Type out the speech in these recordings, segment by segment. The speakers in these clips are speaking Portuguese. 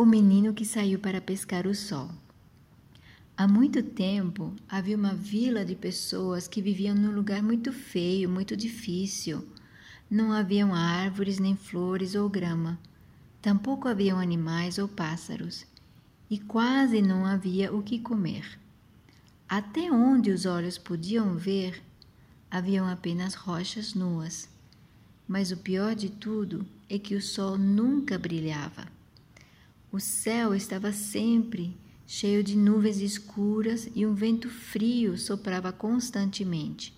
O menino que saiu para pescar o sol. Há muito tempo havia uma vila de pessoas que viviam num lugar muito feio, muito difícil. Não haviam árvores, nem flores ou grama. Tampouco haviam animais ou pássaros. E quase não havia o que comer. Até onde os olhos podiam ver, haviam apenas rochas nuas. Mas o pior de tudo é que o sol nunca brilhava. O céu estava sempre cheio de nuvens escuras e um vento frio soprava constantemente.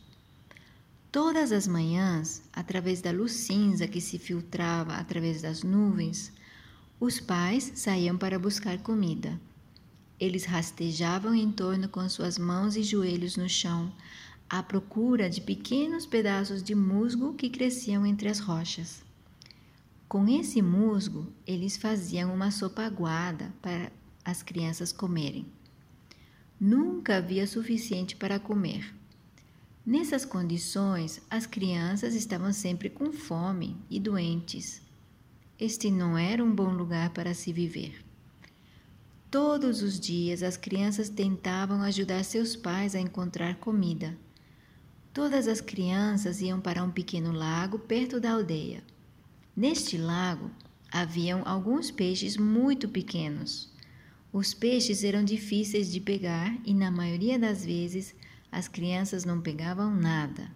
Todas as manhãs, através da luz cinza que se filtrava através das nuvens, os pais saíam para buscar comida. Eles rastejavam em torno com suas mãos e joelhos no chão, à procura de pequenos pedaços de musgo que cresciam entre as rochas. Com esse musgo, eles faziam uma sopa aguada para as crianças comerem. Nunca havia suficiente para comer. Nessas condições, as crianças estavam sempre com fome e doentes. Este não era um bom lugar para se viver. Todos os dias as crianças tentavam ajudar seus pais a encontrar comida. Todas as crianças iam para um pequeno lago perto da aldeia. Neste lago haviam alguns peixes muito pequenos. Os peixes eram difíceis de pegar e, na maioria das vezes, as crianças não pegavam nada.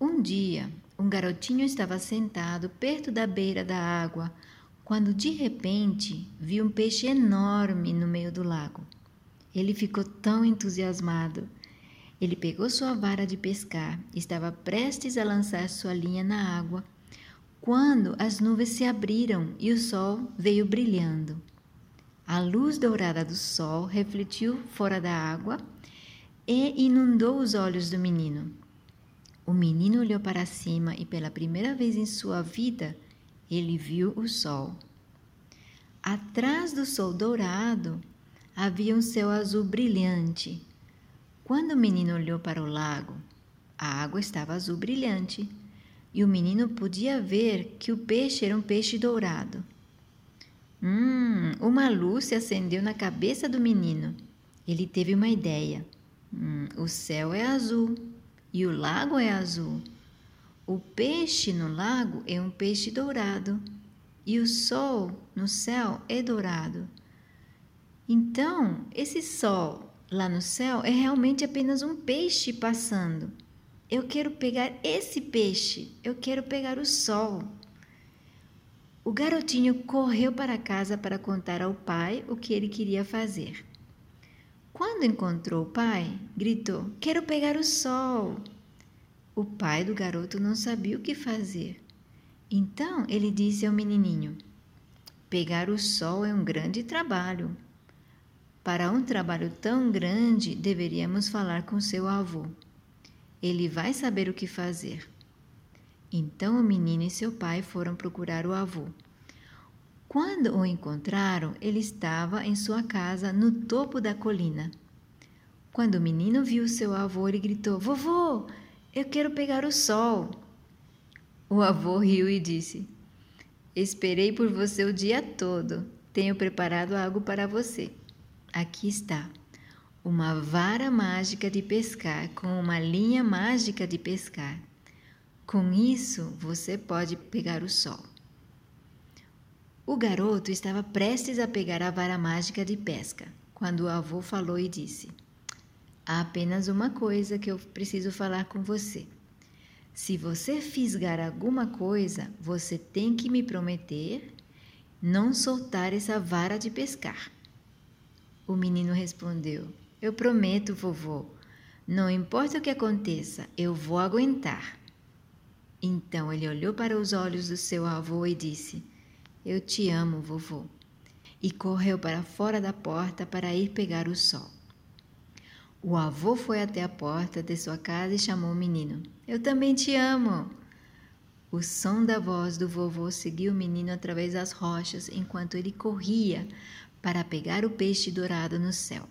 Um dia, um garotinho estava sentado perto da beira da água quando de repente viu um peixe enorme no meio do lago. Ele ficou tão entusiasmado. Ele pegou sua vara de pescar, estava prestes a lançar sua linha na água quando as nuvens se abriram e o sol veio brilhando. A luz dourada do sol refletiu fora da água e inundou os olhos do menino. O menino olhou para cima e, pela primeira vez em sua vida, ele viu o sol. Atrás do sol dourado havia um céu azul brilhante. Quando o menino olhou para o lago, a água estava azul brilhante e o menino podia ver que o peixe era um peixe dourado. Hum, uma luz se acendeu na cabeça do menino. Ele teve uma ideia. Hum, o céu é azul e o lago é azul. O peixe no lago é um peixe dourado e o sol no céu é dourado. Então, esse sol lá no céu é realmente apenas um peixe passando. Eu quero pegar esse peixe, eu quero pegar o sol. O garotinho correu para casa para contar ao pai o que ele queria fazer. Quando encontrou o pai, gritou: Quero pegar o sol. O pai do garoto não sabia o que fazer. Então ele disse ao menininho: Pegar o sol é um grande trabalho. Para um trabalho tão grande, deveríamos falar com seu avô. Ele vai saber o que fazer. Então o menino e seu pai foram procurar o avô. Quando o encontraram, ele estava em sua casa no topo da colina. Quando o menino viu seu avô, ele gritou: Vovô, eu quero pegar o sol. O avô riu e disse: Esperei por você o dia todo. Tenho preparado algo para você. Aqui está uma vara mágica de pescar com uma linha mágica de pescar. Com isso, você pode pegar o sol. O garoto estava prestes a pegar a vara mágica de pesca quando o avô falou e disse: Há apenas uma coisa que eu preciso falar com você. Se você fisgar alguma coisa, você tem que me prometer não soltar essa vara de pescar. O menino respondeu: eu prometo, vovô. Não importa o que aconteça, eu vou aguentar. Então ele olhou para os olhos do seu avô e disse: Eu te amo, vovô. E correu para fora da porta para ir pegar o sol. O avô foi até a porta de sua casa e chamou o menino: Eu também te amo. O som da voz do vovô seguiu o menino através das rochas enquanto ele corria para pegar o peixe dourado no céu.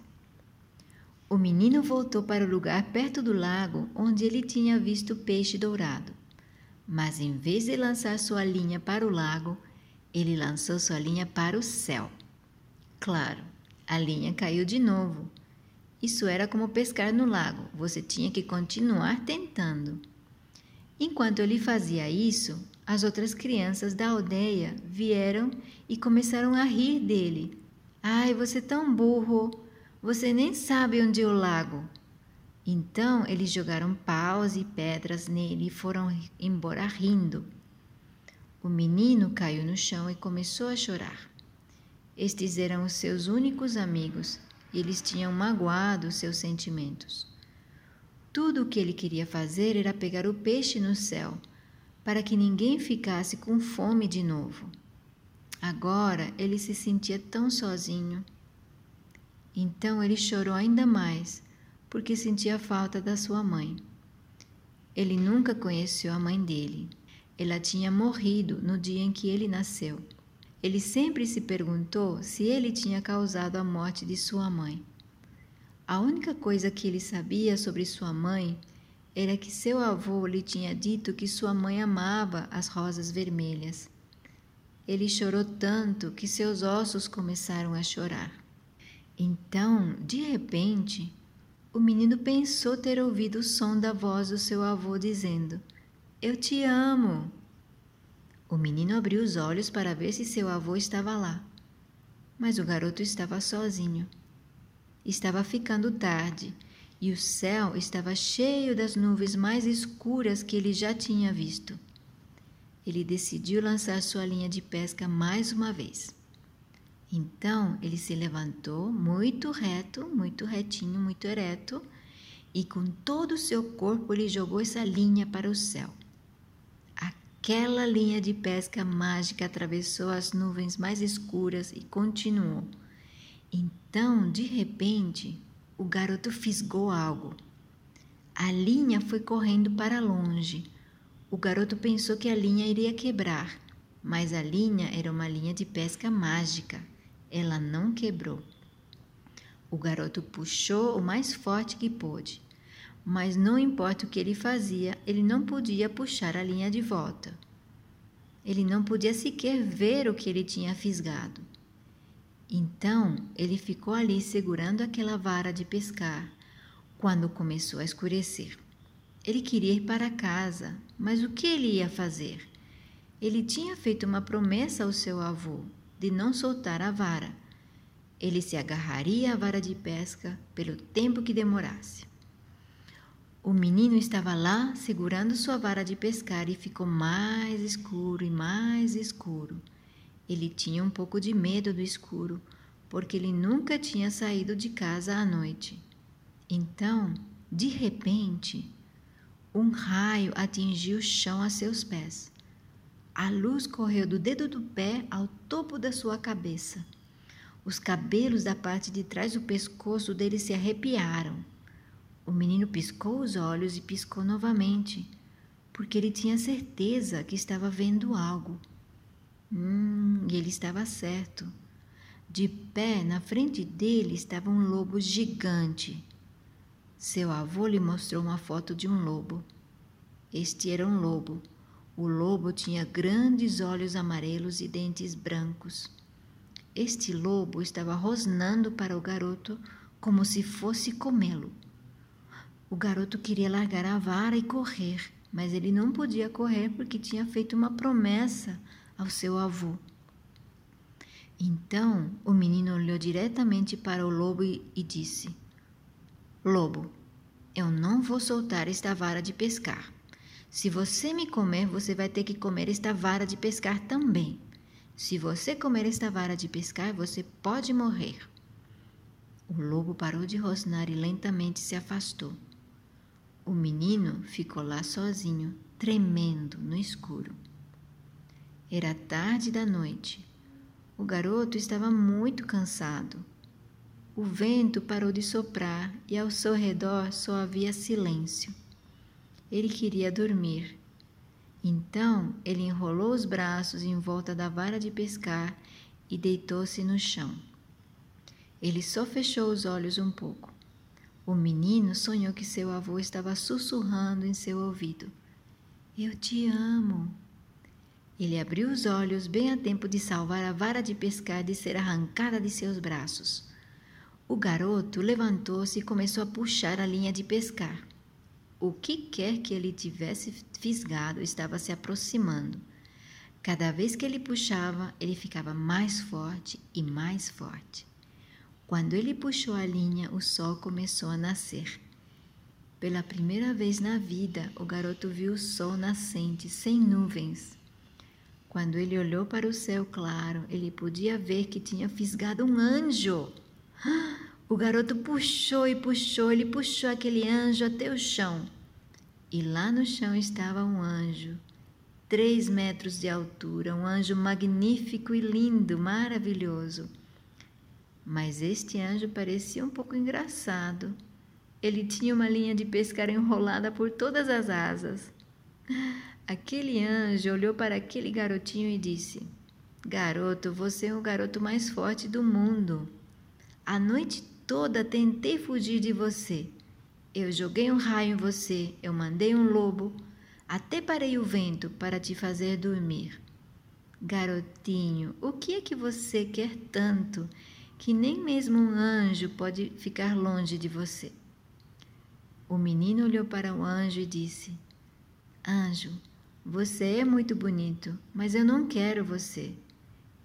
O menino voltou para o lugar perto do lago onde ele tinha visto o peixe dourado. Mas em vez de lançar sua linha para o lago, Ele lançou sua linha para o céu. Claro, a linha caiu de novo. Isso era como pescar no lago, você tinha que continuar tentando. Enquanto ele fazia isso, as outras crianças da aldeia vieram e começaram a rir dele. Ai, você é tão burro! Você nem sabe onde é o lago. Então eles jogaram paus e pedras nele e foram embora rindo. O menino caiu no chão e começou a chorar. Estes eram os seus únicos amigos e eles tinham magoado seus sentimentos. Tudo o que ele queria fazer era pegar o peixe no céu, para que ninguém ficasse com fome de novo. Agora ele se sentia tão sozinho. Então ele chorou ainda mais, porque sentia falta da sua mãe. Ele nunca conheceu a mãe dele. Ela tinha morrido no dia em que ele nasceu. Ele sempre se perguntou se ele tinha causado a morte de sua mãe. A única coisa que ele sabia sobre sua mãe era que seu avô lhe tinha dito que sua mãe amava as rosas vermelhas. Ele chorou tanto que seus ossos começaram a chorar. Então, de repente, o menino pensou ter ouvido o som da voz do seu avô dizendo: Eu te amo. O menino abriu os olhos para ver se seu avô estava lá, mas o garoto estava sozinho. Estava ficando tarde e o céu estava cheio das nuvens mais escuras que ele já tinha visto. Ele decidiu lançar sua linha de pesca mais uma vez. Então ele se levantou muito reto, muito retinho, muito ereto, e com todo o seu corpo ele jogou essa linha para o céu. Aquela linha de pesca mágica atravessou as nuvens mais escuras e continuou. Então, de repente, o garoto fisgou algo. A linha foi correndo para longe. O garoto pensou que a linha iria quebrar, mas a linha era uma linha de pesca mágica. Ela não quebrou. O garoto puxou o mais forte que pôde mas não importa o que ele fazia, ele não podia puxar a linha de volta. Ele não podia sequer ver o que ele tinha fisgado. Então ele ficou ali segurando aquela vara de pescar quando começou a escurecer. Ele queria ir para casa, mas o que ele ia fazer? Ele tinha feito uma promessa ao seu avô de não soltar a vara. Ele se agarraria à vara de pesca pelo tempo que demorasse. O menino estava lá segurando sua vara de pescar e ficou mais escuro e mais escuro. Ele tinha um pouco de medo do escuro, porque ele nunca tinha saído de casa à noite. Então, de repente, um raio atingiu o chão a seus pés. A luz correu do dedo do pé ao topo da sua cabeça. Os cabelos da parte de trás do pescoço dele se arrepiaram. O menino piscou os olhos e piscou novamente, porque ele tinha certeza que estava vendo algo. Hum, e ele estava certo. De pé na frente dele estava um lobo gigante. Seu avô lhe mostrou uma foto de um lobo. Este era um lobo. O lobo tinha grandes olhos amarelos e dentes brancos. Este lobo estava rosnando para o garoto como se fosse comê-lo. O garoto queria largar a vara e correr, mas ele não podia correr porque tinha feito uma promessa ao seu avô. Então o menino olhou diretamente para o lobo e, disse: Lobo, eu não vou soltar esta vara de pescar. Se você me comer, você vai ter que comer esta vara de pescar também. Se você comer esta vara de pescar, você pode morrer. O lobo parou de rosnar e lentamente se afastou. O menino ficou lá sozinho, tremendo no escuro. Era tarde da noite. O garoto estava muito cansado. O vento parou de soprar e ao seu redor só havia silêncio. Ele queria dormir. Então ele enrolou os braços em volta da vara de pescar e deitou-se no chão. Ele só fechou os olhos um pouco. O menino sonhou que seu avô estava sussurrando em seu ouvido: Eu te amo. Ele abriu os olhos bem a tempo de salvar a vara de pescar de ser arrancada de seus braços. O garoto levantou-se e começou a puxar a linha de pescar. O que quer que ele tivesse fisgado estava se aproximando. Cada vez que ele puxava, ele ficava mais forte e mais forte. Quando ele puxou a linha, o sol começou a nascer. Pela primeira vez na vida, o garoto viu o sol nascente, sem nuvens. Quando ele olhou para o céu claro, ele podia ver que tinha fisgado um anjo. O garoto puxou e puxou, ele puxou aquele anjo até o chão. E lá no chão estava um anjo, três metros de altura, um anjo magnífico e lindo, maravilhoso. Mas este anjo parecia um pouco engraçado. Ele tinha uma linha de pescar enrolada por todas as asas. Aquele anjo olhou para aquele garotinho e disse: Garoto, você é o garoto mais forte do mundo. A noite toda tentei fugir de você. Eu joguei um raio em você, eu mandei um lobo, até parei o vento para te fazer dormir. Garotinho, o que é que você quer tanto que nem mesmo um anjo pode ficar longe de você? O menino olhou para o anjo e disse: Anjo, você é muito bonito, mas eu não quero você.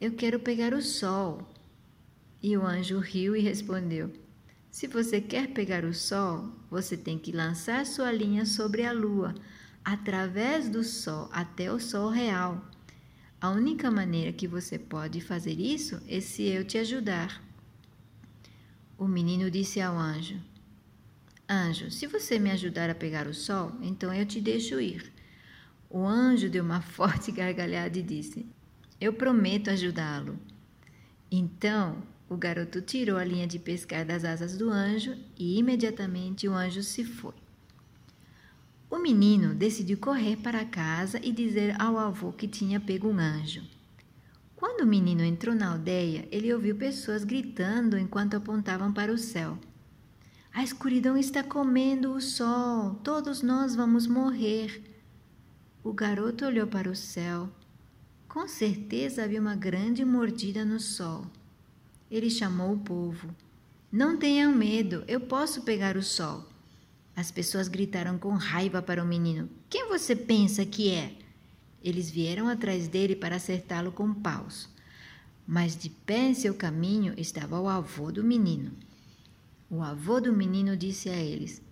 Eu quero pegar o sol. E o anjo riu e respondeu: Se você quer pegar o sol, você tem que lançar sua linha sobre a lua, através do sol até o sol real. A única maneira que você pode fazer isso é se eu te ajudar. O menino disse ao anjo: Anjo, se você me ajudar a pegar o sol, então eu te deixo ir. O anjo deu uma forte gargalhada e disse: Eu prometo ajudá-lo. Então o garoto tirou a linha de pescar das asas do anjo e imediatamente o anjo se foi. O menino decidiu correr para casa e dizer ao avô que tinha pego um anjo. Quando o menino entrou na aldeia, ele ouviu pessoas gritando enquanto apontavam para o céu. A escuridão está comendo o sol, todos nós vamos morrer. O garoto olhou para o céu. Com certeza havia uma grande mordida no sol. Ele chamou o povo. Não tenham medo, eu posso pegar o sol. As pessoas gritaram com raiva para o menino: Quem você pensa que é? Eles vieram atrás dele para acertá-lo com paus. Mas de pé em seu caminho estava o avô do menino. O avô do menino disse a eles: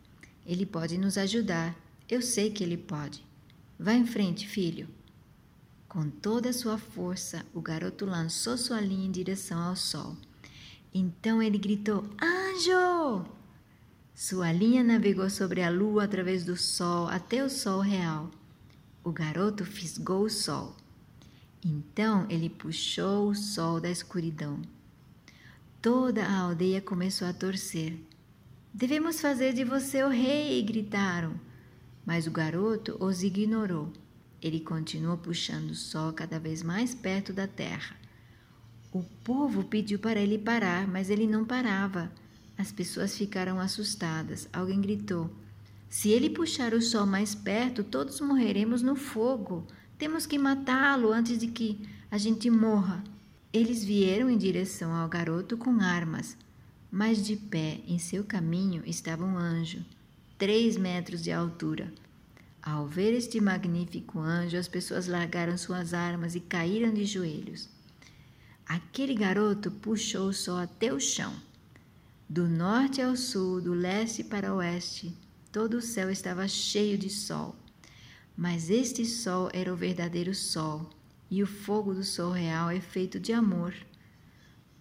Ele pode nos ajudar. Eu sei que ele pode. Vá em frente, filho. Com toda a sua força, o garoto lançou sua linha em direção ao sol. Então ele gritou: Anjo! Sua linha navegou sobre a lua através do sol até o sol real. O garoto fisgou o sol. Então ele puxou o sol da escuridão. Toda a aldeia começou a torcer. Devemos fazer de você o rei! gritaram. Mas o garoto os ignorou. Ele continuou puxando o sol cada vez mais perto da terra. O povo pediu para ele parar, mas ele não parava. As pessoas ficaram assustadas. Alguém gritou: Se ele puxar o sol mais perto, todos morreremos no fogo. Temos que matá-lo antes de que a gente morra. Eles vieram em direção ao garoto com armas, mas de pé em seu caminho estava um anjo três metros de altura. Ao ver este magnífico anjo, as pessoas largaram suas armas e caíram de joelhos. Aquele garoto puxou o sol até o chão. Do norte ao sul, do leste para o oeste, todo o céu estava cheio de sol. Mas este sol era o verdadeiro sol, e o fogo do sol real é feito de amor.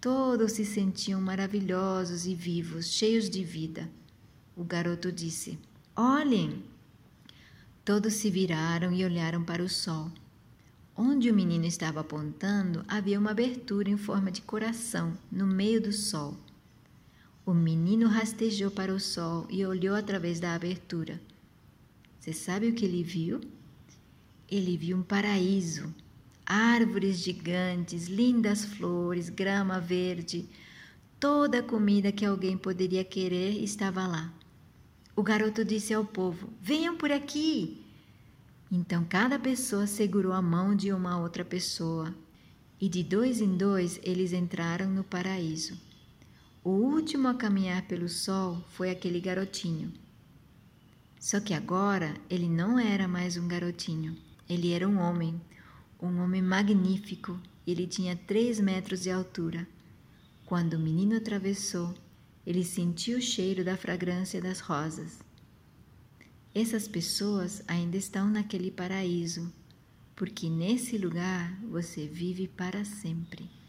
Todos se sentiam maravilhosos e vivos, cheios de vida. O garoto disse: Olhem! Todos se viraram e olharam para o sol. Onde o menino estava apontando havia uma abertura em forma de coração no meio do sol. O menino rastejou para o sol e olhou através da abertura. Você sabe o que ele viu? Ele viu um paraíso, árvores gigantes, lindas flores, grama verde, toda a comida que alguém poderia querer estava lá. O garoto disse ao povo: Venham por aqui. Então cada pessoa segurou a mão de uma outra pessoa, e de dois em dois eles entraram no paraíso. O último a caminhar pelo sol foi aquele garotinho. Só que agora ele não era mais um garotinho, ele era um homem, um homem magnífico. Ele tinha três metros de altura. Quando o menino atravessou, ele sentiu o cheiro da fragrância das rosas. Essas pessoas ainda estão naquele paraíso, porque nesse lugar você vive para sempre.